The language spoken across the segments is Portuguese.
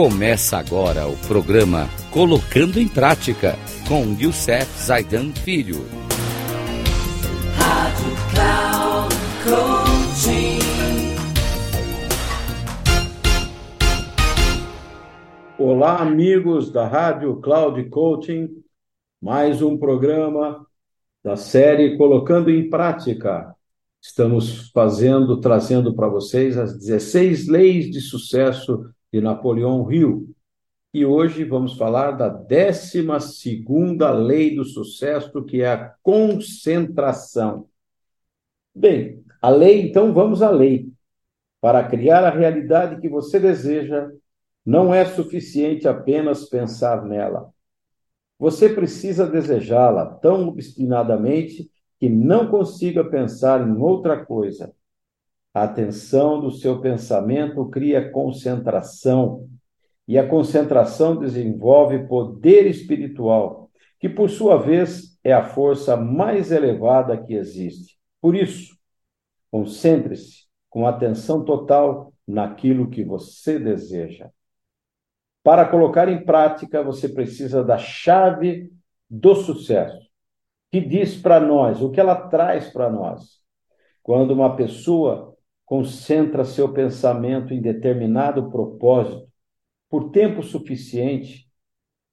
Começa agora o programa Colocando em Prática com Youssef Zaidan Filho. Rádio Cloud Olá, amigos da Rádio Cloud Coaching, mais um programa da série Colocando em Prática. Estamos fazendo, trazendo para vocês as 16 leis de sucesso de Napoleão Hill. E hoje vamos falar da 12 lei do sucesso, que é a concentração. Bem, a lei, então vamos à lei. Para criar a realidade que você deseja, não é suficiente apenas pensar nela. Você precisa desejá-la tão obstinadamente que não consiga pensar em outra coisa. A atenção do seu pensamento cria concentração, e a concentração desenvolve poder espiritual, que por sua vez é a força mais elevada que existe. Por isso, concentre-se com atenção total naquilo que você deseja. Para colocar em prática, você precisa da chave do sucesso, que diz para nós, o que ela traz para nós. Quando uma pessoa concentra seu pensamento em determinado propósito por tempo suficiente,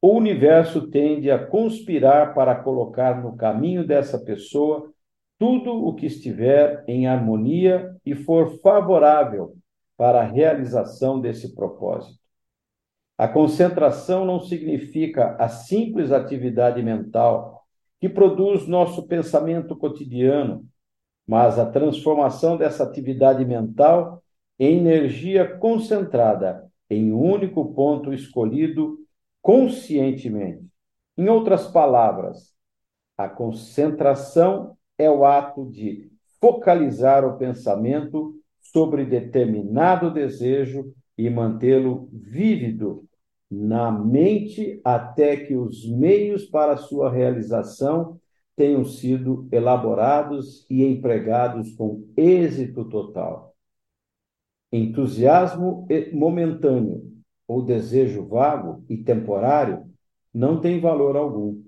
o universo tende a conspirar para colocar no caminho dessa pessoa tudo o que estiver em harmonia e for favorável para a realização desse propósito. A concentração não significa a simples atividade mental que produz nosso pensamento cotidiano, mas a transformação dessa atividade mental em energia concentrada em um único ponto escolhido conscientemente. Em outras palavras, a concentração é o ato de focalizar o pensamento sobre determinado desejo e mantê-lo vívido na mente até que os meios para sua realização tenham sido elaborados e empregados com êxito total. Entusiasmo momentâneo ou desejo vago e temporário não tem valor algum.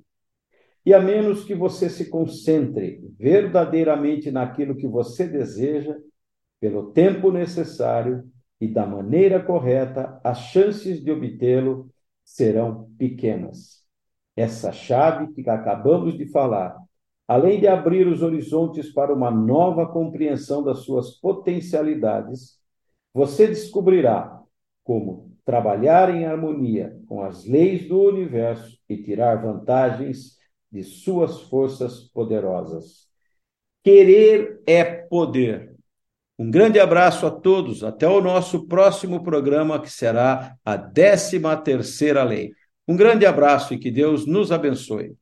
E a menos que você se concentre verdadeiramente naquilo que você deseja, pelo tempo necessário e da maneira correta, as chances de obtê-lo serão pequenas essa chave que acabamos de falar, além de abrir os horizontes para uma nova compreensão das suas potencialidades, você descobrirá como trabalhar em harmonia com as leis do universo e tirar vantagens de suas forças poderosas. Querer é poder. Um grande abraço a todos. Até o nosso próximo programa, que será a 13 terceira lei. Um grande abraço e que Deus nos abençoe.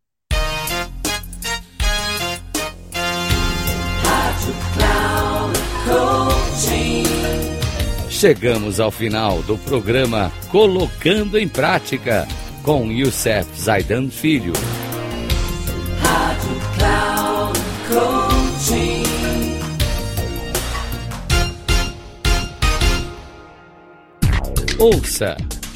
Chegamos ao final do programa Colocando em Prática com Youssef Zaidan Filho. Rádio. Ouça